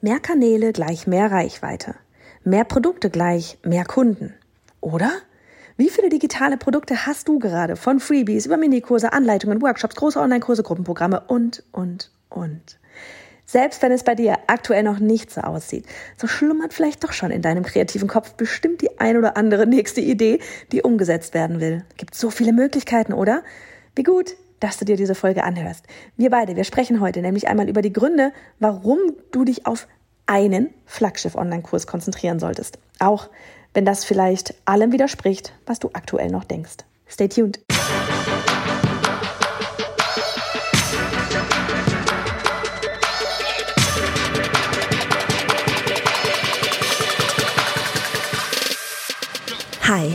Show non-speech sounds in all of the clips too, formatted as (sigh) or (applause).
Mehr Kanäle gleich mehr Reichweite. Mehr Produkte gleich mehr Kunden. Oder? Wie viele digitale Produkte hast du gerade? Von Freebies über Minikurse, Anleitungen, Workshops, große Online-Kurse, Gruppenprogramme und, und, und. Selbst wenn es bei dir aktuell noch nicht so aussieht, so schlummert vielleicht doch schon in deinem kreativen Kopf bestimmt die ein oder andere (laughs) nächste Idee, die umgesetzt werden will. Gibt so viele Möglichkeiten, oder? Wie gut, dass du dir diese Folge anhörst. Wir beide, wir sprechen heute nämlich einmal über die Gründe, warum du dich auf einen Flaggschiff-Online-Kurs konzentrieren solltest. Auch wenn das vielleicht allem widerspricht, was du aktuell noch denkst. Stay tuned. Hi,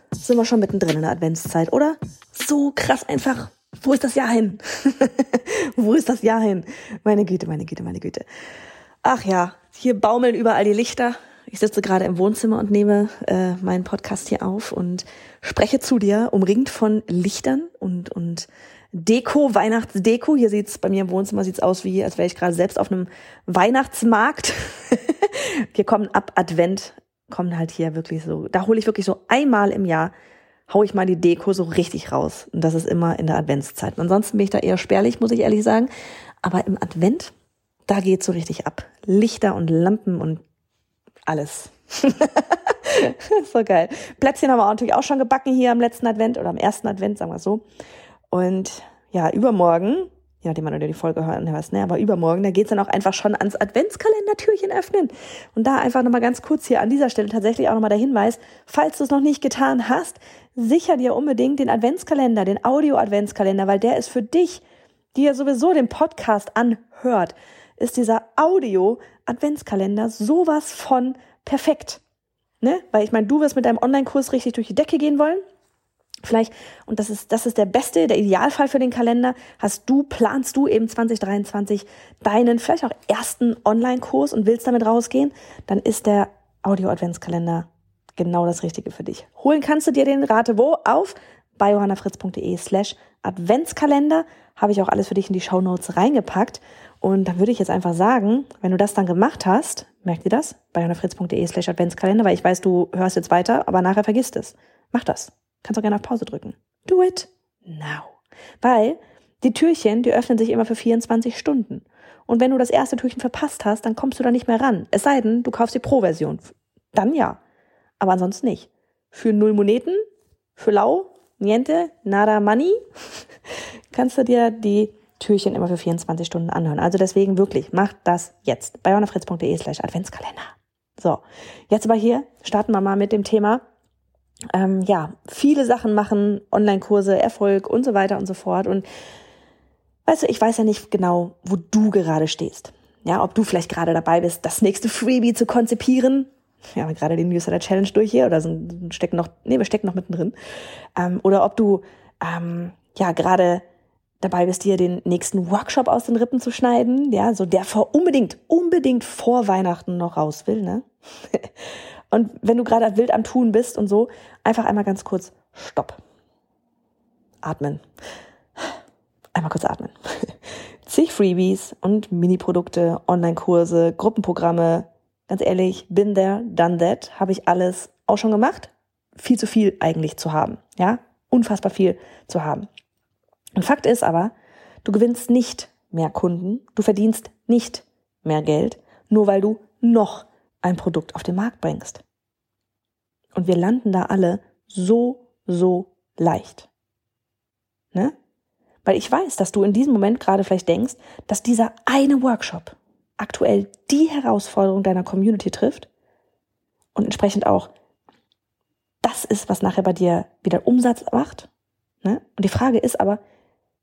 sind wir schon mittendrin in der Adventszeit, oder? So krass einfach. Wo ist das Jahr hin? (laughs) Wo ist das Jahr hin? Meine Güte, meine Güte, meine Güte. Ach ja, hier baumeln überall die Lichter. Ich sitze gerade im Wohnzimmer und nehme äh, meinen Podcast hier auf und spreche zu dir, umringt von Lichtern und, und Deko, Weihnachtsdeko. Hier sieht's bei mir im Wohnzimmer sieht's aus wie, als wäre ich gerade selbst auf einem Weihnachtsmarkt. (laughs) hier kommen ab Advent kommen halt hier wirklich so, da hole ich wirklich so einmal im Jahr, hau ich mal die Deko so richtig raus. Und das ist immer in der Adventszeit. Ansonsten bin ich da eher spärlich, muss ich ehrlich sagen. Aber im Advent, da geht's so richtig ab. Lichter und Lampen und alles. (laughs) so geil. Plätzchen haben wir natürlich auch schon gebacken hier am letzten Advent oder am ersten Advent, sagen wir so. Und ja, übermorgen je nachdem, wann du die Folge hören hörst, ne? aber übermorgen, da geht's dann auch einfach schon ans Adventskalendertürchen öffnen. Und da einfach nochmal ganz kurz hier an dieser Stelle tatsächlich auch nochmal der Hinweis, falls du es noch nicht getan hast, sicher dir unbedingt den Adventskalender, den Audio-Adventskalender, weil der ist für dich, die ja sowieso den Podcast anhört, ist dieser Audio-Adventskalender sowas von perfekt. Ne? Weil ich meine, du wirst mit deinem Online-Kurs richtig durch die Decke gehen wollen. Vielleicht, und das ist, das ist der beste, der Idealfall für den Kalender, hast du, planst du eben 2023 deinen vielleicht auch ersten Online-Kurs und willst damit rausgehen, dann ist der Audio-Adventskalender genau das Richtige für dich. Holen kannst du dir den Rate wo? Auf bei johannafritz.de slash Adventskalender. Habe ich auch alles für dich in die Show Notes reingepackt. Und dann würde ich jetzt einfach sagen, wenn du das dann gemacht hast, merkt ihr das? Bei johannafritz.de slash Adventskalender, weil ich weiß, du hörst jetzt weiter, aber nachher vergisst es. Mach das. Kannst auch gerne auf Pause drücken. Do it now. Weil die Türchen, die öffnen sich immer für 24 Stunden. Und wenn du das erste Türchen verpasst hast, dann kommst du da nicht mehr ran. Es sei denn, du kaufst die Pro-Version. Dann ja. Aber ansonsten nicht. Für null Moneten, für lau, niente, nada money, (laughs) kannst du dir die Türchen immer für 24 Stunden anhören. Also deswegen wirklich, mach das jetzt. Bei slash Adventskalender. So, jetzt aber hier starten wir mal mit dem Thema ähm, ja, viele Sachen machen, Online-Kurse, Erfolg und so weiter und so fort. Und weißt du, ich weiß ja nicht genau, wo du gerade stehst. Ja, ob du vielleicht gerade dabei bist, das nächste Freebie zu konzipieren. Wir haben gerade den Newsletter Challenge durch hier oder sind, stecken noch, nee, wir stecken noch mittendrin. Ähm, oder ob du, ähm, ja, gerade dabei bist, dir den nächsten Workshop aus den Rippen zu schneiden, ja, so der vor unbedingt, unbedingt vor Weihnachten noch raus will, ne? (laughs) Und wenn du gerade wild am Tun bist und so, einfach einmal ganz kurz Stopp. Atmen. Einmal kurz atmen. (laughs) Zig Freebies und Mini-Produkte, Online-Kurse, Gruppenprogramme. Ganz ehrlich, bin there, done that. Habe ich alles auch schon gemacht. Viel zu viel eigentlich zu haben. Ja, unfassbar viel zu haben. Und Fakt ist aber, du gewinnst nicht mehr Kunden, du verdienst nicht mehr Geld, nur weil du noch ein Produkt auf den Markt bringst. Und wir landen da alle so, so leicht. Ne? Weil ich weiß, dass du in diesem Moment gerade vielleicht denkst, dass dieser eine Workshop aktuell die Herausforderung deiner Community trifft und entsprechend auch das ist, was nachher bei dir wieder Umsatz macht. Ne? Und die Frage ist aber,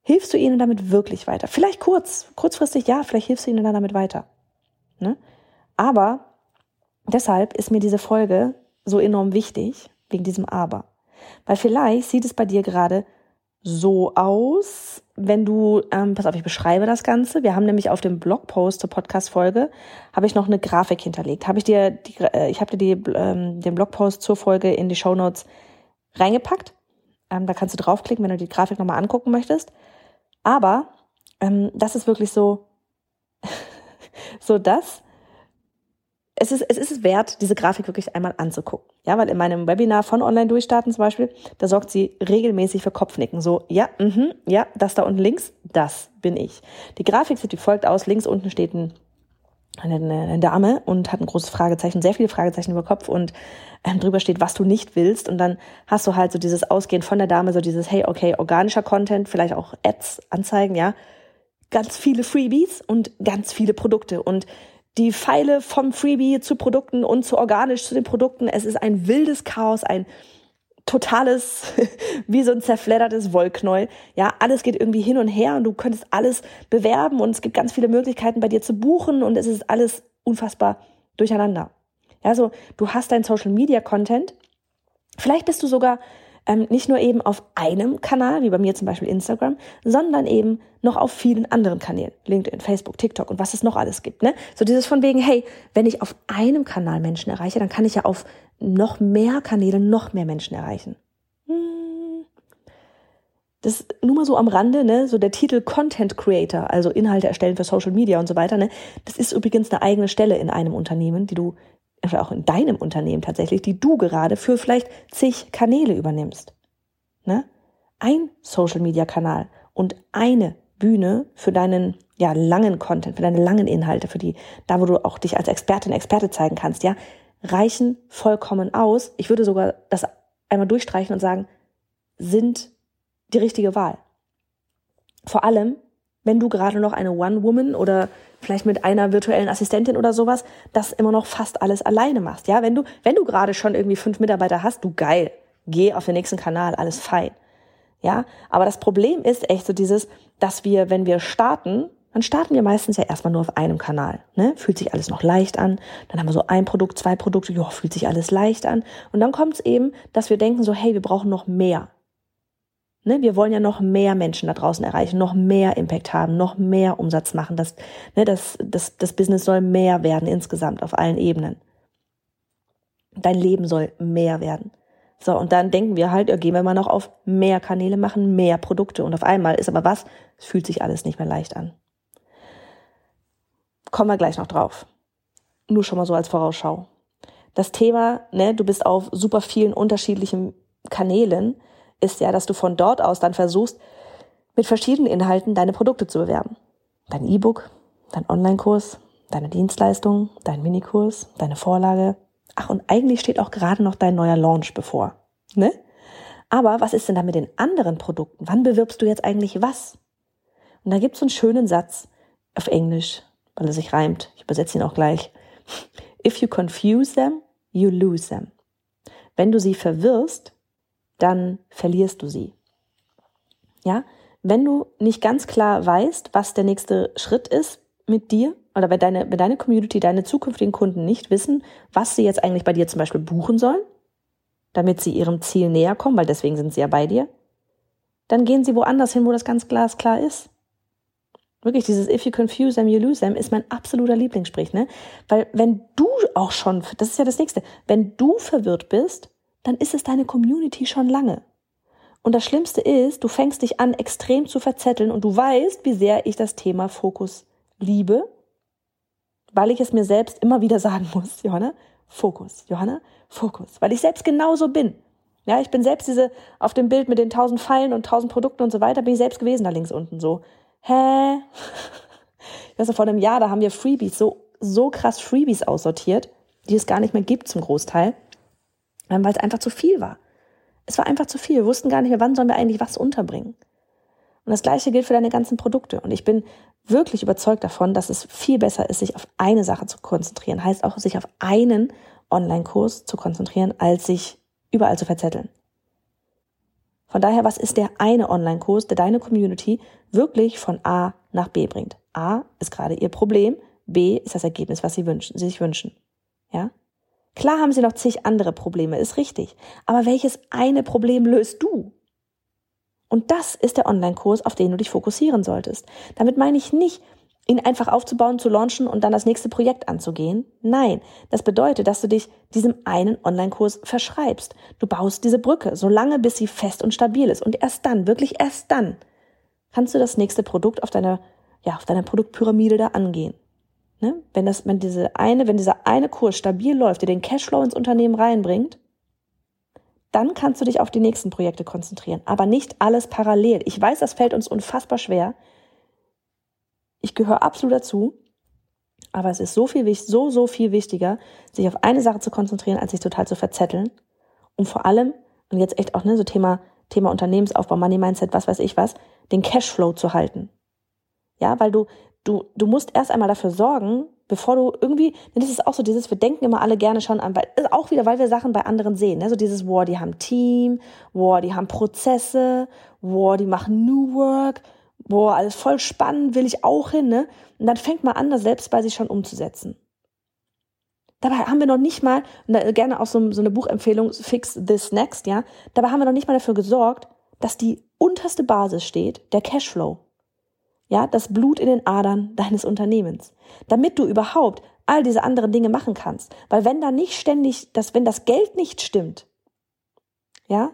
hilfst du ihnen damit wirklich weiter? Vielleicht kurz, kurzfristig ja, vielleicht hilfst du ihnen dann damit weiter. Ne? Aber deshalb ist mir diese Folge so enorm wichtig, wegen diesem Aber. Weil vielleicht sieht es bei dir gerade so aus, wenn du, ähm, pass auf, ich beschreibe das Ganze. Wir haben nämlich auf dem Blogpost zur Podcast-Folge, habe ich noch eine Grafik hinterlegt. Habe ich dir, die, äh, ich habe dir die, ähm, den Blogpost zur Folge in die Show Notes reingepackt. Ähm, da kannst du draufklicken, wenn du die Grafik nochmal angucken möchtest. Aber ähm, das ist wirklich so, (laughs) so das, es ist, es ist wert, diese Grafik wirklich einmal anzugucken. Ja, weil in meinem Webinar von Online Durchstarten zum Beispiel, da sorgt sie regelmäßig für Kopfnicken. So, ja, mhm, ja, das da unten links, das bin ich. Die Grafik sieht wie folgt aus. Links unten steht ein, eine, eine Dame und hat ein großes Fragezeichen, sehr viele Fragezeichen über Kopf und ähm, drüber steht, was du nicht willst. Und dann hast du halt so dieses Ausgehen von der Dame, so dieses, hey, okay, organischer Content, vielleicht auch Ads, Anzeigen, ja. Ganz viele Freebies und ganz viele Produkte. Und die Pfeile vom Freebie zu Produkten und zu organisch zu den Produkten. Es ist ein wildes Chaos, ein totales, (laughs) wie so ein zerfleddertes Wollknäuel. Ja, alles geht irgendwie hin und her und du könntest alles bewerben und es gibt ganz viele Möglichkeiten bei dir zu buchen und es ist alles unfassbar durcheinander. Ja, so du hast dein Social Media Content. Vielleicht bist du sogar ähm, nicht nur eben auf einem Kanal, wie bei mir zum Beispiel Instagram, sondern eben noch auf vielen anderen Kanälen. LinkedIn, Facebook, TikTok und was es noch alles gibt. Ne? So dieses von wegen, hey, wenn ich auf einem Kanal Menschen erreiche, dann kann ich ja auf noch mehr Kanäle noch mehr Menschen erreichen. Hm. Das nur mal so am Rande, ne, so der Titel Content Creator, also Inhalte erstellen für Social Media und so weiter, ne, das ist übrigens eine eigene Stelle in einem Unternehmen, die du oder auch in deinem Unternehmen tatsächlich, die du gerade für vielleicht zig Kanäle übernimmst. Ne? Ein Social Media Kanal und eine Bühne für deinen ja langen Content, für deine langen Inhalte, für die da wo du auch dich als Expertin, Experte zeigen kannst, ja, reichen vollkommen aus. Ich würde sogar das einmal durchstreichen und sagen, sind die richtige Wahl. Vor allem, wenn du gerade noch eine One-Woman oder vielleicht mit einer virtuellen Assistentin oder sowas, das immer noch fast alles alleine machst. Ja, wenn du, wenn du gerade schon irgendwie fünf Mitarbeiter hast, du geil, geh auf den nächsten Kanal, alles fein. Ja, aber das Problem ist echt so dieses, dass wir, wenn wir starten, dann starten wir meistens ja erstmal nur auf einem Kanal. Ne? Fühlt sich alles noch leicht an. Dann haben wir so ein Produkt, zwei Produkte, ja, fühlt sich alles leicht an. Und dann kommt es eben, dass wir denken so, hey, wir brauchen noch mehr. Ne, wir wollen ja noch mehr Menschen da draußen erreichen, noch mehr Impact haben, noch mehr Umsatz machen. Das, ne, das, das, das Business soll mehr werden insgesamt auf allen Ebenen. Dein Leben soll mehr werden. So, und dann denken wir halt, gehen wir mal noch auf mehr Kanäle machen, mehr Produkte. Und auf einmal ist aber was? Es fühlt sich alles nicht mehr leicht an. Kommen wir gleich noch drauf. Nur schon mal so als Vorausschau. Das Thema, ne, du bist auf super vielen unterschiedlichen Kanälen ist ja, dass du von dort aus dann versuchst, mit verschiedenen Inhalten deine Produkte zu bewerben. Dein E-Book, dein Online-Kurs, deine Dienstleistung, dein Minikurs, deine Vorlage. Ach, und eigentlich steht auch gerade noch dein neuer Launch bevor. Ne? Aber was ist denn da mit den anderen Produkten? Wann bewirbst du jetzt eigentlich was? Und da gibt es so einen schönen Satz auf Englisch, weil er sich reimt. Ich übersetze ihn auch gleich. If you confuse them, you lose them. Wenn du sie verwirrst, dann verlierst du sie. Ja, wenn du nicht ganz klar weißt, was der nächste Schritt ist mit dir, oder wenn deine, wenn deine Community, deine zukünftigen Kunden nicht wissen, was sie jetzt eigentlich bei dir zum Beispiel buchen sollen, damit sie ihrem Ziel näher kommen, weil deswegen sind sie ja bei dir, dann gehen sie woanders hin, wo das ganz glasklar ist. Wirklich, dieses If you confuse them, you lose them ist mein absoluter Lieblingssprich, ne? Weil wenn du auch schon, das ist ja das nächste, wenn du verwirrt bist, dann ist es deine Community schon lange. Und das Schlimmste ist, du fängst dich an, extrem zu verzetteln und du weißt, wie sehr ich das Thema Fokus liebe, weil ich es mir selbst immer wieder (laughs) sagen muss, Johanna, Fokus, Johanna, Fokus, weil ich selbst genauso bin. Ja, ich bin selbst diese, auf dem Bild mit den tausend Pfeilen und tausend Produkten und so weiter, bin ich selbst gewesen da links unten so. Hä? Ich weiß noch, vor einem Jahr, da haben wir Freebies, so, so krass Freebies aussortiert, die es gar nicht mehr gibt zum Großteil weil es einfach zu viel war. Es war einfach zu viel. Wir wussten gar nicht mehr, wann sollen wir eigentlich was unterbringen. Und das Gleiche gilt für deine ganzen Produkte. Und ich bin wirklich überzeugt davon, dass es viel besser ist, sich auf eine Sache zu konzentrieren. Heißt auch, sich auf einen Online-Kurs zu konzentrieren, als sich überall zu verzetteln. Von daher, was ist der eine Online-Kurs, der deine Community wirklich von A nach B bringt? A ist gerade ihr Problem, B ist das Ergebnis, was sie wünschen, sie sich wünschen. Ja? Klar haben sie noch zig andere Probleme, ist richtig. Aber welches eine Problem löst du? Und das ist der Online-Kurs, auf den du dich fokussieren solltest. Damit meine ich nicht, ihn einfach aufzubauen, zu launchen und dann das nächste Projekt anzugehen. Nein, das bedeutet, dass du dich diesem einen Online-Kurs verschreibst. Du baust diese Brücke, so lange bis sie fest und stabil ist. Und erst dann, wirklich erst dann, kannst du das nächste Produkt auf deiner, ja, auf deiner Produktpyramide da angehen. Ne? Wenn das, wenn diese eine, wenn dieser eine Kurs stabil läuft, der den Cashflow ins Unternehmen reinbringt, dann kannst du dich auf die nächsten Projekte konzentrieren. Aber nicht alles parallel. Ich weiß, das fällt uns unfassbar schwer. Ich gehöre absolut dazu. Aber es ist so viel, so, so viel wichtiger, sich auf eine Sache zu konzentrieren, als sich total zu verzetteln. Und vor allem, und jetzt echt auch, ne, so Thema, Thema Unternehmensaufbau, Money Mindset, was weiß ich was, den Cashflow zu halten. Ja, weil du, du, du musst erst einmal dafür sorgen, bevor du irgendwie, denn das ist auch so dieses, wir denken immer alle gerne schon an, weil, auch wieder, weil wir Sachen bei anderen sehen, ne? so dieses, wow, die haben Team, wow, die haben Prozesse, wow, die machen New Work, boah, alles voll spannend, will ich auch hin, ne? Und dann fängt man an, das selbst bei sich schon umzusetzen. Dabei haben wir noch nicht mal, da gerne auch so, so eine Buchempfehlung, Fix This Next, ja, dabei haben wir noch nicht mal dafür gesorgt, dass die unterste Basis steht, der Cashflow. Ja, das Blut in den Adern deines Unternehmens. Damit du überhaupt all diese anderen Dinge machen kannst. Weil wenn da nicht ständig, das, wenn das Geld nicht stimmt, ja,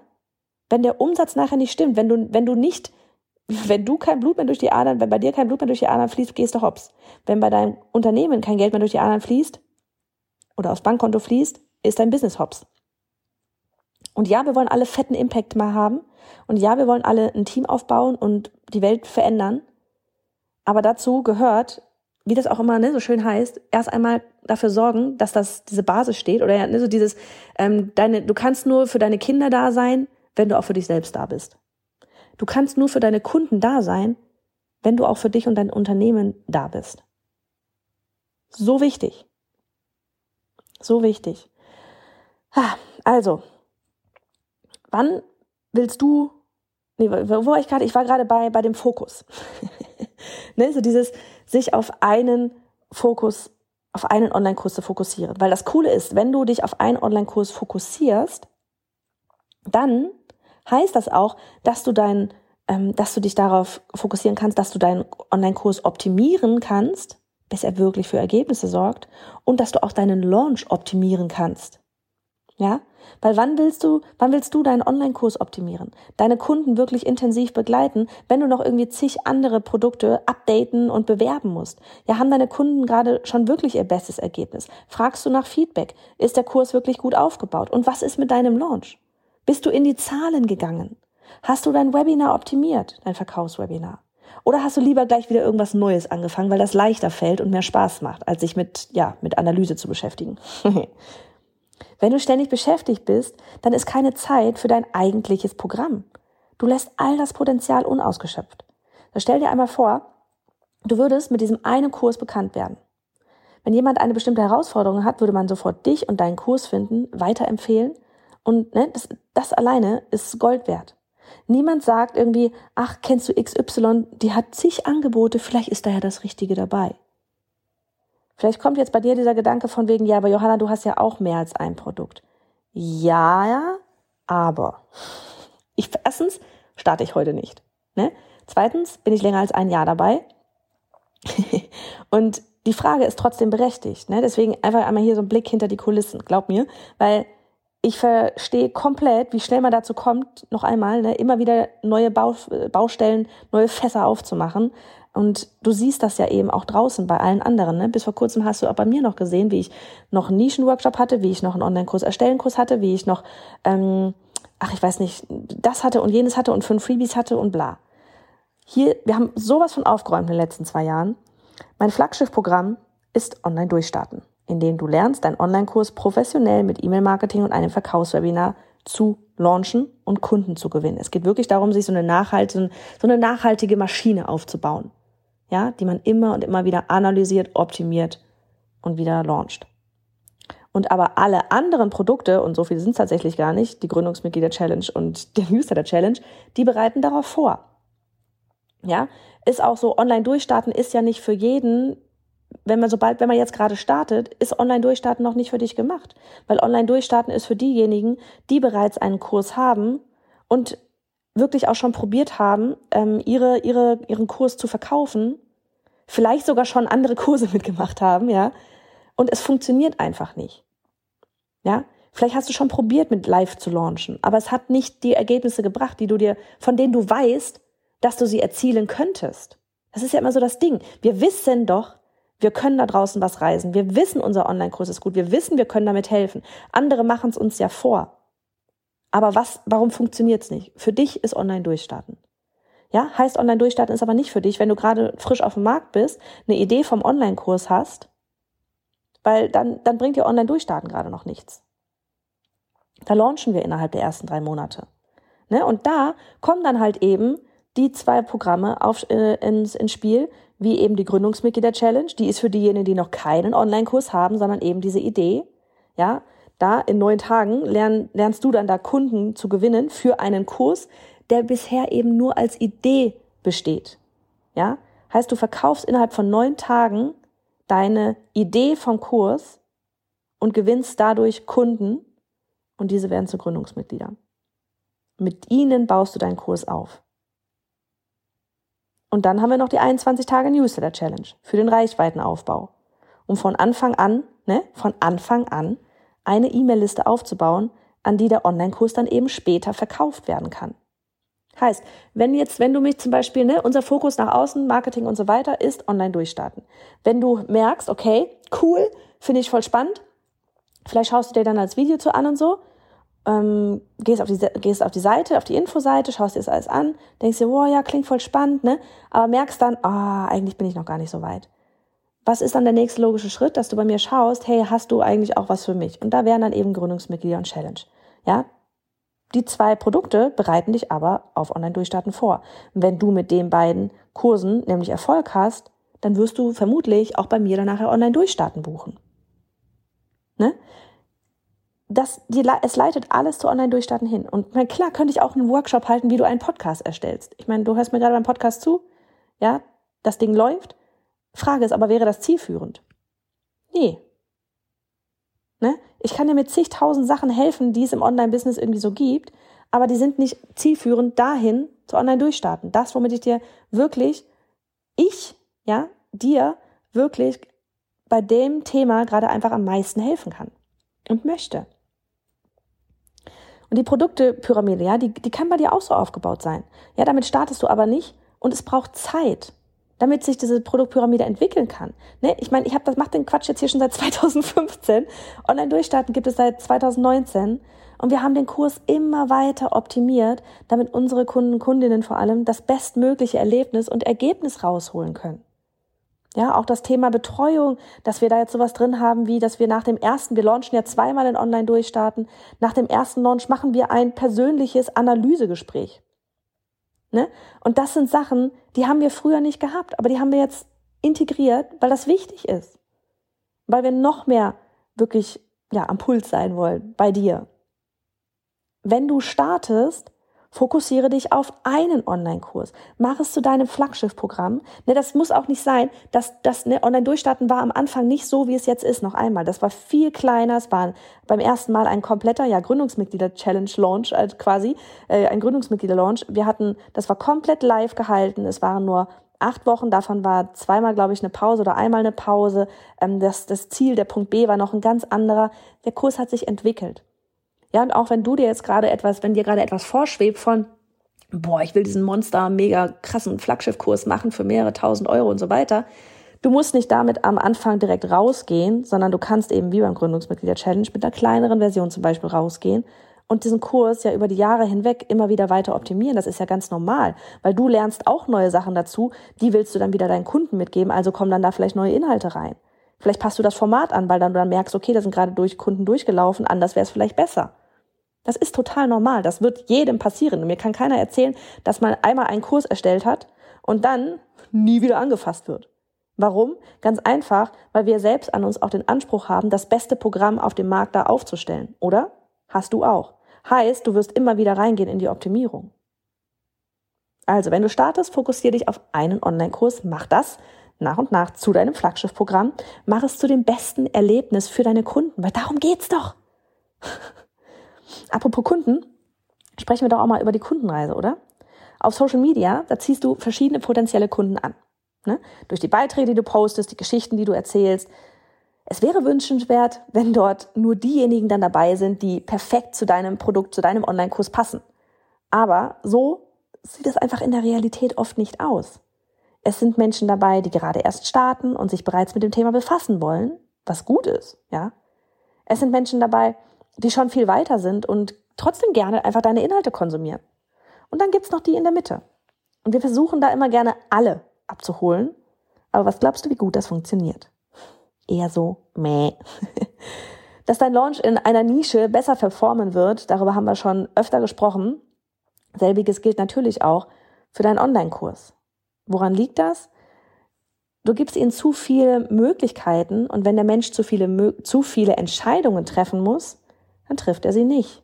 wenn der Umsatz nachher nicht stimmt, wenn du, wenn du nicht wenn du kein Blut mehr durch die Adern, wenn bei dir kein Blut mehr durch die Adern fließt, gehst du hops. Wenn bei deinem Unternehmen kein Geld mehr durch die Adern fließt oder aufs Bankkonto fließt, ist dein Business hops. Und ja, wir wollen alle fetten Impact mal haben. Und ja, wir wollen alle ein Team aufbauen und die Welt verändern. Aber dazu gehört, wie das auch immer ne, so schön heißt, erst einmal dafür sorgen, dass das diese Basis steht oder ne, so dieses, ähm, deine, du kannst nur für deine Kinder da sein, wenn du auch für dich selbst da bist. Du kannst nur für deine Kunden da sein, wenn du auch für dich und dein Unternehmen da bist. So wichtig. So wichtig. Also, wann willst du, nee, wo war ich gerade? Ich war gerade bei, bei dem Fokus. (laughs) (laughs) ne, so dieses, sich auf einen Fokus, auf einen Online-Kurs zu fokussieren. Weil das Coole ist, wenn du dich auf einen Online-Kurs fokussierst, dann heißt das auch, dass du dein, ähm, dass du dich darauf fokussieren kannst, dass du deinen Online-Kurs optimieren kannst, bis er wirklich für Ergebnisse sorgt und dass du auch deinen Launch optimieren kannst. Ja? Weil wann willst du, wann willst du deinen Online-Kurs optimieren? Deine Kunden wirklich intensiv begleiten, wenn du noch irgendwie zig andere Produkte updaten und bewerben musst? Ja, haben deine Kunden gerade schon wirklich ihr bestes Ergebnis? Fragst du nach Feedback? Ist der Kurs wirklich gut aufgebaut? Und was ist mit deinem Launch? Bist du in die Zahlen gegangen? Hast du dein Webinar optimiert, dein Verkaufswebinar? Oder hast du lieber gleich wieder irgendwas Neues angefangen, weil das leichter fällt und mehr Spaß macht, als sich mit, ja, mit Analyse zu beschäftigen? (laughs) Wenn du ständig beschäftigt bist, dann ist keine Zeit für dein eigentliches Programm. Du lässt all das Potenzial unausgeschöpft. Da stell dir einmal vor, du würdest mit diesem einen Kurs bekannt werden. Wenn jemand eine bestimmte Herausforderung hat, würde man sofort dich und deinen Kurs finden, weiterempfehlen und ne, das, das alleine ist Gold wert. Niemand sagt irgendwie, ach, kennst du XY, die hat zig Angebote, vielleicht ist da ja das Richtige dabei. Vielleicht kommt jetzt bei dir dieser Gedanke von wegen, ja, aber Johanna, du hast ja auch mehr als ein Produkt. Ja, aber. Ich, erstens starte ich heute nicht. Ne? Zweitens bin ich länger als ein Jahr dabei. (laughs) und die Frage ist trotzdem berechtigt. Ne? Deswegen einfach einmal hier so ein Blick hinter die Kulissen, glaub mir. Weil ich verstehe komplett, wie schnell man dazu kommt, noch einmal, ne, immer wieder neue Baustellen, neue Fässer aufzumachen. Und du siehst das ja eben auch draußen bei allen anderen. Ne? Bis vor kurzem hast du auch bei mir noch gesehen, wie ich noch einen Nischenworkshop hatte, wie ich noch einen Online-Kurs, Erstellenkurs hatte, wie ich noch, ähm, ach ich weiß nicht, das hatte und jenes hatte und fünf Freebies hatte und bla. Hier, wir haben sowas von aufgeräumt in den letzten zwei Jahren. Mein Flaggschiffprogramm ist Online Durchstarten in dem du lernst, deinen Online-Kurs professionell mit E-Mail-Marketing und einem Verkaufswebinar zu launchen und Kunden zu gewinnen. Es geht wirklich darum, sich so eine nachhaltige, so eine nachhaltige Maschine aufzubauen. Ja, die man immer und immer wieder analysiert, optimiert und wieder launcht. Und aber alle anderen Produkte, und so viele sind es tatsächlich gar nicht, die Gründungsmitglieder-Challenge und (laughs) der Newsletter-Challenge, die bereiten darauf vor. Ja, ist auch so, online durchstarten ist ja nicht für jeden wenn man sobald, wenn man jetzt gerade startet, ist Online-Durchstarten noch nicht für dich gemacht. Weil Online-Durchstarten ist für diejenigen, die bereits einen Kurs haben und wirklich auch schon probiert haben, ähm, ihre, ihre, ihren Kurs zu verkaufen, vielleicht sogar schon andere (laughs) Kurse mitgemacht haben, ja, und es funktioniert einfach nicht. Ja, vielleicht hast du schon probiert, mit Live zu launchen, aber es hat nicht die Ergebnisse gebracht, die du dir, von denen du weißt, dass du sie erzielen könntest. Das ist ja immer so das Ding. Wir wissen doch, wir können da draußen was reisen. Wir wissen, unser Online-Kurs ist gut. Wir wissen, wir können damit helfen. Andere machen es uns ja vor. Aber was, warum funktioniert es nicht? Für dich ist Online-Durchstarten. Ja, heißt Online-Durchstarten ist aber nicht für dich, wenn du gerade frisch auf dem Markt bist, eine Idee vom Online-Kurs hast, weil dann, dann bringt dir Online-Durchstarten gerade noch nichts. Da launchen wir innerhalb der ersten drei Monate. Ne? Und da kommen dann halt eben die zwei Programme auf, äh, ins, ins Spiel, wie eben die Gründungsmitglieder-Challenge. Die ist für diejenigen, die noch keinen Online-Kurs haben, sondern eben diese Idee. Ja, da in neun Tagen lern, lernst du dann da Kunden zu gewinnen für einen Kurs, der bisher eben nur als Idee besteht. Ja, heißt, du verkaufst innerhalb von neun Tagen deine Idee vom Kurs und gewinnst dadurch Kunden und diese werden zu Gründungsmitgliedern. Mit ihnen baust du deinen Kurs auf. Und dann haben wir noch die 21 Tage Newsletter Challenge für den Reichweitenaufbau. Um von Anfang an, ne, von Anfang an eine E-Mail-Liste aufzubauen, an die der Online-Kurs dann eben später verkauft werden kann. Heißt, wenn jetzt, wenn du mich zum Beispiel, ne, unser Fokus nach außen, Marketing und so weiter ist online durchstarten. Wenn du merkst, okay, cool, finde ich voll spannend, vielleicht schaust du dir dann als Video zu an und so, ähm, gehst, auf die, gehst auf die Seite, auf die Infoseite, schaust dir das alles an, denkst dir, wow, ja, klingt voll spannend, ne? Aber merkst dann, ah, eigentlich bin ich noch gar nicht so weit. Was ist dann der nächste logische Schritt, dass du bei mir schaust, hey, hast du eigentlich auch was für mich? Und da wären dann eben Gründungsmitglieder und Challenge. Ja? Die zwei Produkte bereiten dich aber auf Online-Durchstarten vor. wenn du mit den beiden Kursen nämlich Erfolg hast, dann wirst du vermutlich auch bei mir dann nachher Online-Durchstarten buchen. Ne? das, die, es leitet alles zu Online-Durchstarten hin. Und mein, klar könnte ich auch einen Workshop halten, wie du einen Podcast erstellst. Ich meine, du hörst mir gerade beim Podcast zu, ja, das Ding läuft. Frage ist aber, wäre das zielführend? Nee. Ne? Ich kann dir mit zigtausend Sachen helfen, die es im Online-Business irgendwie so gibt, aber die sind nicht zielführend dahin zu Online-Durchstarten. Das, womit ich dir wirklich, ich, ja, dir wirklich bei dem Thema gerade einfach am meisten helfen kann und möchte. Und die Produktepyramide, ja, die, die kann bei dir auch so aufgebaut sein. Ja, damit startest du aber nicht und es braucht Zeit, damit sich diese Produktpyramide entwickeln kann. Ne? Ich meine, ich habe das macht den Quatsch jetzt hier schon seit (laughs) 2015. Online durchstarten gibt es seit 2019 und wir haben den Kurs immer weiter optimiert, damit unsere Kunden, Kundinnen vor allem das bestmögliche Erlebnis und Ergebnis rausholen können. Ja, auch das Thema Betreuung, dass wir da jetzt sowas drin haben, wie dass wir nach dem ersten, wir launchen ja zweimal in Online durchstarten, nach dem ersten Launch machen wir ein persönliches Analysegespräch. Ne? Und das sind Sachen, die haben wir früher nicht gehabt, aber die haben wir jetzt integriert, weil das wichtig ist. Weil wir noch mehr wirklich ja, am Puls sein wollen bei dir. Wenn du startest, Fokussiere dich auf einen Online-Kurs. Mach es zu deinem Flaggschiff-Programm. Ne, das muss auch nicht sein, dass das ne, Online-Durchstarten war am Anfang nicht so, wie es jetzt ist. Noch einmal, das war viel kleiner. Es war beim ersten Mal ein kompletter ja Gründungsmitglieder-Challenge-Launch äh, quasi, äh, ein Gründungsmitglieder-Launch. Wir hatten, das war komplett live gehalten. Es waren nur acht Wochen, davon war zweimal, glaube ich, eine Pause oder einmal eine Pause. Ähm, das, das Ziel, der Punkt B war noch ein ganz anderer. Der Kurs hat sich entwickelt. Ja, und auch wenn du dir jetzt gerade etwas, wenn dir gerade etwas vorschwebt von, boah, ich will diesen Monster mega krassen Flaggschiffkurs machen für mehrere tausend Euro und so weiter. Du musst nicht damit am Anfang direkt rausgehen, sondern du kannst eben wie beim Gründungsmitglieder Challenge mit einer kleineren Version zum Beispiel rausgehen und diesen Kurs ja über die Jahre hinweg immer wieder weiter optimieren. Das ist ja ganz normal, weil du lernst auch neue Sachen dazu, die willst du dann wieder deinen Kunden mitgeben, also kommen dann da vielleicht neue Inhalte rein. Vielleicht passt du das Format an, weil dann du dann merkst, okay, da sind gerade durch Kunden durchgelaufen, anders wäre es vielleicht besser. Das ist total normal. Das wird jedem passieren. Und mir kann keiner erzählen, dass man einmal einen Kurs erstellt hat und dann nie wieder angefasst wird. Warum? Ganz einfach, weil wir selbst an uns auch den Anspruch haben, das beste Programm auf dem Markt da aufzustellen. Oder? Hast du auch. Heißt, du wirst immer wieder reingehen in die Optimierung. Also, wenn du startest, fokussiere dich auf einen Online-Kurs, mach das nach und nach zu deinem Flaggschiffprogramm. Mach es zu dem besten Erlebnis für deine Kunden, weil darum geht's doch. (laughs) Apropos Kunden, sprechen wir doch auch mal über die Kundenreise, oder? Auf Social Media, da ziehst du verschiedene potenzielle Kunden an. Ne? Durch die Beiträge, die du postest, die Geschichten, die du erzählst. Es wäre wünschenswert, wenn dort nur diejenigen dann dabei sind, die perfekt zu deinem Produkt, zu deinem Online-Kurs passen. Aber so sieht es einfach in der Realität oft nicht aus. Es sind Menschen dabei, die gerade erst starten und sich bereits mit dem Thema befassen wollen, was gut ist, ja. Es sind Menschen dabei, die schon viel weiter sind und trotzdem gerne einfach deine Inhalte konsumieren. Und dann gibt's noch die in der Mitte. Und wir versuchen da immer gerne alle abzuholen. Aber was glaubst du, wie gut das funktioniert? Eher so, meh. (laughs) Dass dein Launch in einer Nische besser performen wird, darüber haben wir schon öfter gesprochen. Selbiges gilt natürlich auch für deinen Online-Kurs. Woran liegt das? Du gibst ihnen zu viele Möglichkeiten und wenn der Mensch zu viele, zu viele Entscheidungen treffen muss, dann trifft er sie nicht.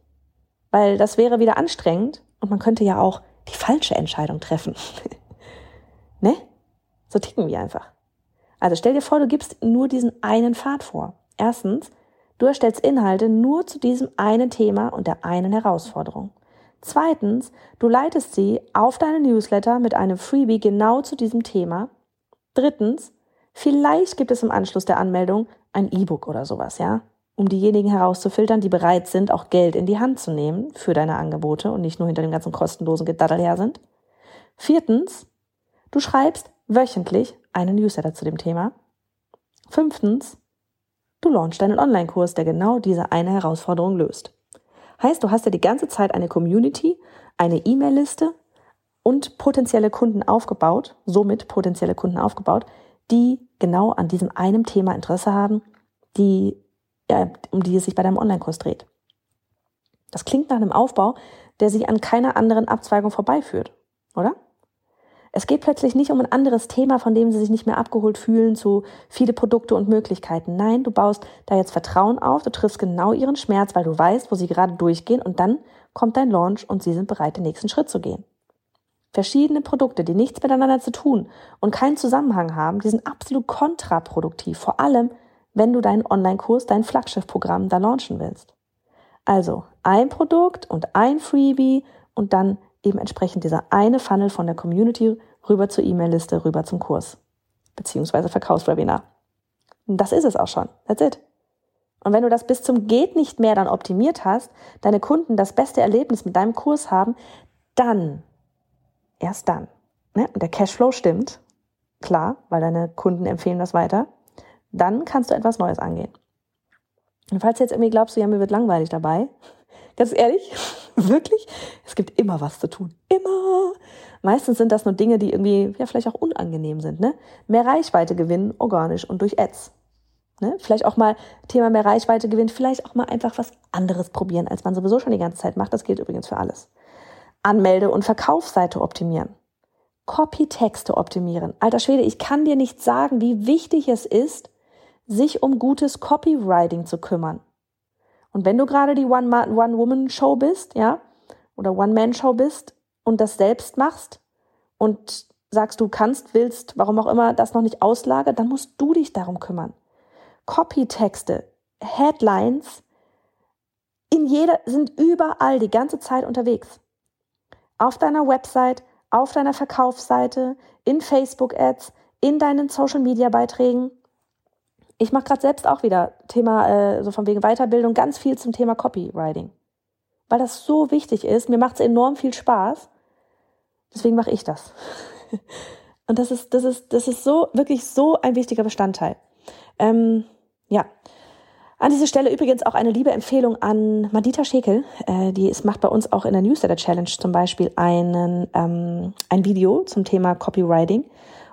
Weil das wäre wieder anstrengend und man könnte ja auch die falsche Entscheidung treffen. (laughs) ne? So ticken wir einfach. Also stell dir vor, du gibst nur diesen einen Pfad vor. Erstens, du erstellst Inhalte nur zu diesem einen Thema und der einen Herausforderung. Zweitens, du leitest sie auf deine Newsletter mit einem Freebie genau zu diesem Thema. Drittens, vielleicht gibt es im Anschluss der Anmeldung ein E-Book oder sowas, ja? Um diejenigen herauszufiltern, die bereit sind, auch Geld in die Hand zu nehmen für deine Angebote und nicht nur hinter dem ganzen kostenlosen Gedaddel her sind. Viertens, du schreibst wöchentlich einen Newsletter zu dem Thema. Fünftens, du launchst deinen Online-Kurs, der genau diese eine Herausforderung löst. Heißt, du hast ja die ganze Zeit eine Community, eine E-Mail-Liste und potenzielle Kunden aufgebaut, somit potenzielle Kunden aufgebaut, die genau an diesem einen Thema Interesse haben, die um die es sich bei deinem Online-Kurs dreht. Das klingt nach einem Aufbau, der sich an keiner anderen Abzweigung vorbeiführt, oder? Es geht plötzlich nicht um ein anderes Thema, von dem sie sich nicht mehr abgeholt fühlen, zu viele Produkte und Möglichkeiten. Nein, du baust da jetzt Vertrauen auf, du triffst genau ihren Schmerz, weil du weißt, wo sie gerade durchgehen und dann kommt dein Launch und sie sind bereit, den nächsten Schritt zu gehen. Verschiedene Produkte, die nichts miteinander zu tun und keinen Zusammenhang haben, die sind absolut kontraproduktiv. Vor allem, wenn du deinen Online-Kurs, dein Flaggschiff-Programm da launchen willst. Also ein Produkt und ein Freebie und dann eben entsprechend dieser eine Funnel von der Community rüber zur E-Mail-Liste, rüber zum Kurs, beziehungsweise Verkaufswebinar. Und das ist es auch schon. That's it. Und wenn du das bis zum geht nicht mehr dann optimiert hast, deine Kunden das beste Erlebnis mit deinem Kurs haben, dann, erst dann, ne? und der Cashflow stimmt, klar, weil deine Kunden empfehlen das weiter, dann kannst du etwas Neues angehen. Und falls du jetzt irgendwie glaubst, ja, mir wird langweilig dabei, (laughs) ganz ehrlich, (laughs) wirklich, es gibt immer was zu tun. Immer. Meistens sind das nur Dinge, die irgendwie, ja, vielleicht auch unangenehm sind, ne? Mehr Reichweite gewinnen, organisch und durch Ads. Ne? Vielleicht auch mal Thema mehr Reichweite gewinnen, vielleicht auch mal einfach was anderes probieren, als man sowieso schon die ganze Zeit macht. Das gilt übrigens für alles. Anmelde- und Verkaufsseite optimieren. Copy-Texte optimieren. Alter Schwede, ich kann dir nicht sagen, wie wichtig es ist, sich um gutes Copywriting zu kümmern. Und wenn du gerade die One-Woman-Show bist, ja, oder One-Man-Show bist und das selbst machst und sagst, du kannst, willst, warum auch immer, das noch nicht auslagert, dann musst du dich darum kümmern. Copytexte, Headlines, in jeder, sind überall die ganze Zeit unterwegs. Auf deiner Website, auf deiner Verkaufsseite, in Facebook-Ads, in deinen Social-Media-Beiträgen. Ich mache gerade selbst auch wieder Thema, äh, so von wegen Weiterbildung, ganz viel zum Thema Copywriting. Weil das so wichtig ist. Mir macht es enorm viel Spaß. Deswegen mache ich das. (laughs) Und das ist, das ist, das ist so, wirklich so ein wichtiger Bestandteil. Ähm, ja. An dieser Stelle übrigens auch eine liebe Empfehlung an Madita Schekel. Äh, die ist, macht bei uns auch in der Newsletter Challenge zum Beispiel einen, ähm, ein Video zum Thema Copywriting.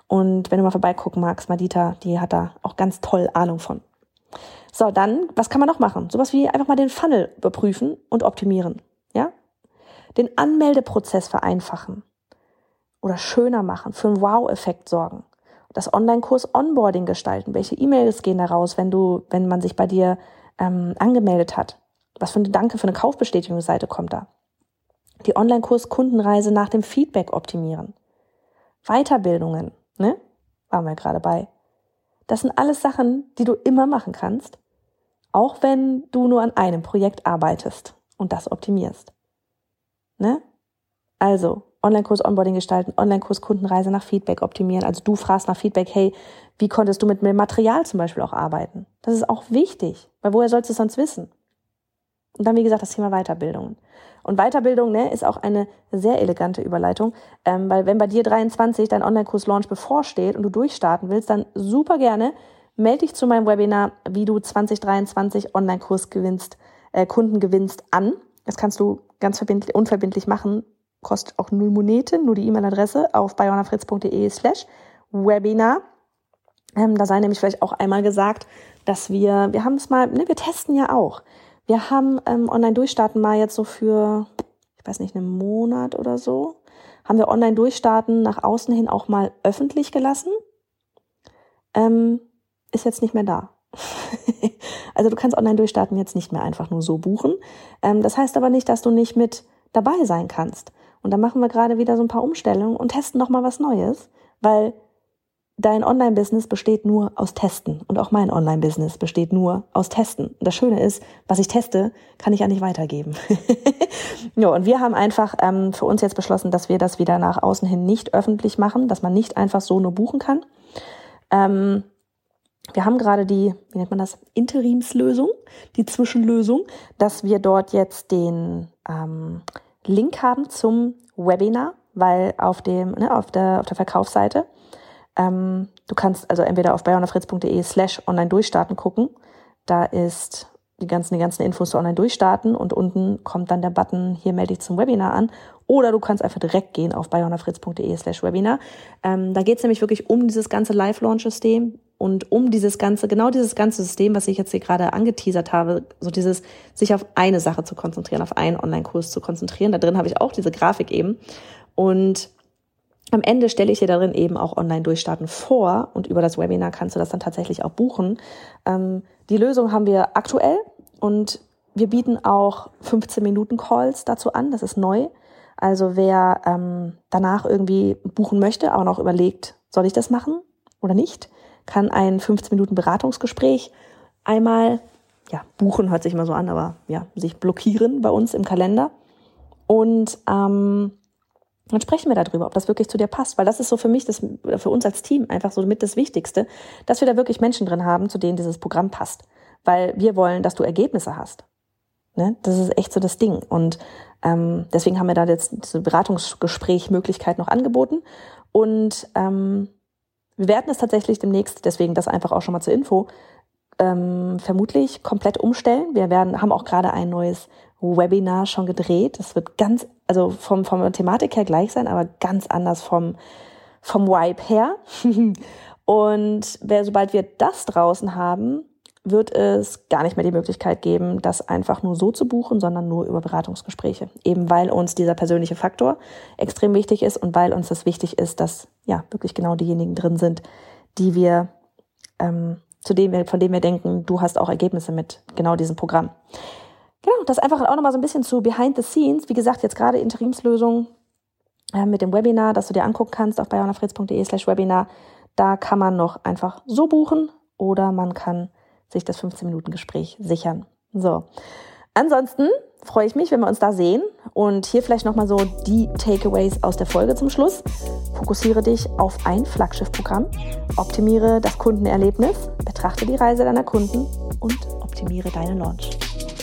Und wenn du mal vorbeigucken magst, Madita, die hat da auch ganz toll Ahnung von. So, dann, was kann man noch machen? Sowas wie einfach mal den Funnel überprüfen und optimieren. Ja? Den Anmeldeprozess vereinfachen oder schöner machen, für einen Wow-Effekt sorgen. Das Online-Kurs Onboarding gestalten. Welche E-Mails gehen da raus, wenn du, wenn man sich bei dir ähm, angemeldet hat? Was für eine Danke für eine Kaufbestätigungsseite kommt da? Die Online-Kurs Kundenreise nach dem Feedback optimieren. Weiterbildungen. Ne? waren wir gerade bei. Das sind alles Sachen, die du immer machen kannst, auch wenn du nur an einem Projekt arbeitest und das optimierst. Ne? Also, Online-Kurs Onboarding gestalten, Online-Kurs Kundenreise nach Feedback optimieren. Also du fragst nach Feedback, hey, wie konntest du mit Material zum Beispiel auch arbeiten? Das ist auch wichtig, weil woher sollst du es sonst wissen? Und dann, wie gesagt, das Thema Weiterbildung. Und Weiterbildung ne, ist auch eine sehr elegante Überleitung, ähm, weil wenn bei dir 23 dein Online-Kurs-Launch bevorsteht und du durchstarten willst, dann super gerne melde dich zu meinem Webinar, wie du 2023 Online-Kurs gewinnst, äh, Kunden gewinnst an. Das kannst du ganz verbindlich, unverbindlich machen, kostet auch null Moneten, nur die E-Mail-Adresse auf bayonafritz.de slash Webinar. Ähm, da sei nämlich vielleicht auch einmal gesagt, dass wir, wir haben es mal, ne, wir testen ja auch. Wir haben ähm, Online-Durchstarten mal jetzt so für, ich weiß nicht, einen Monat oder so, haben wir Online-Durchstarten nach außen hin auch mal öffentlich gelassen. Ähm, ist jetzt nicht mehr da. (laughs) also du kannst Online-Durchstarten jetzt nicht mehr einfach nur so buchen. Ähm, das heißt aber nicht, dass du nicht mit dabei sein kannst. Und da machen wir gerade wieder so ein paar Umstellungen und testen noch mal was Neues, weil dein Online-Business besteht nur aus Testen und auch mein Online-Business besteht nur aus Testen. Und das Schöne ist, was ich teste, kann ich ja nicht weitergeben. (laughs) ja, und wir haben einfach ähm, für uns jetzt beschlossen, dass wir das wieder nach außen hin nicht öffentlich machen, dass man nicht einfach so nur buchen kann. Ähm, wir haben gerade die, wie nennt man das, Interimslösung, die Zwischenlösung, dass wir dort jetzt den ähm, Link haben zum Webinar, weil auf dem, ne, auf der, auf der Verkaufsseite ähm, du kannst also entweder auf bayonafritz.de slash online durchstarten gucken. Da ist die ganzen, die ganzen Infos zu online durchstarten und unten kommt dann der Button, hier melde dich zum Webinar an. Oder du kannst einfach direkt gehen auf bayonafritz.de slash Webinar. Ähm, da geht es nämlich wirklich um dieses ganze Live-Launch-System und um dieses ganze, genau dieses ganze System, was ich jetzt hier gerade angeteasert habe, so dieses, sich auf eine Sache zu konzentrieren, auf einen Online-Kurs zu konzentrieren. Da drin habe ich auch diese Grafik eben. Und am Ende stelle ich dir darin eben auch Online-Durchstarten vor und über das Webinar kannst du das dann tatsächlich auch buchen. Ähm, die Lösung haben wir aktuell und wir bieten auch 15 Minuten Calls dazu an. Das ist neu. Also wer ähm, danach irgendwie buchen möchte, aber noch überlegt, soll ich das machen oder nicht, kann ein 15 Minuten Beratungsgespräch einmal ja buchen hört sich immer so an, aber ja sich blockieren bei uns im Kalender und ähm, dann sprechen wir darüber, ob das wirklich zu dir passt, weil das ist so für mich, das, für uns als Team einfach so mit das Wichtigste, dass wir da wirklich Menschen drin haben, zu denen dieses Programm passt, weil wir wollen, dass du Ergebnisse hast. Ne? Das ist echt so das Ding und ähm, deswegen haben wir da jetzt diese Beratungsgesprächmöglichkeit noch angeboten und ähm, wir werden es tatsächlich demnächst, deswegen das einfach auch schon mal zur Info, ähm, vermutlich komplett umstellen. Wir werden, haben auch gerade ein neues Webinar schon gedreht. Das wird ganz, also vom, vom Thematik her gleich sein, aber ganz anders vom, vom Vibe her. (laughs) Und wer, sobald wir das draußen haben, wird es gar nicht mehr die Möglichkeit geben, das einfach nur so zu buchen, sondern nur über Beratungsgespräche. Eben weil uns dieser persönliche Faktor extrem wichtig ist und weil uns das wichtig ist, dass ja wirklich genau diejenigen drin sind, die wir, ähm, zu denen wir, von denen wir denken, du hast auch Ergebnisse mit genau diesem Programm. Genau, das einfach auch nochmal so ein bisschen zu Behind the Scenes. Wie gesagt, jetzt gerade Interimslösung äh, mit dem Webinar, das du dir angucken kannst auf bayonafritz.de slash Webinar. Da kann man noch einfach so buchen oder man kann sich das 15-Minuten-Gespräch sichern. So. Ansonsten freue ich mich, wenn wir uns da sehen. Und hier vielleicht nochmal so die Takeaways aus der Folge zum Schluss. Fokussiere dich auf ein Flaggschiff-Programm, optimiere das Kundenerlebnis, betrachte die Reise deiner Kunden und optimiere deine Launch.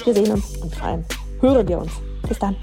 Wir sehen uns und vor allem hören wir uns. Bis dann.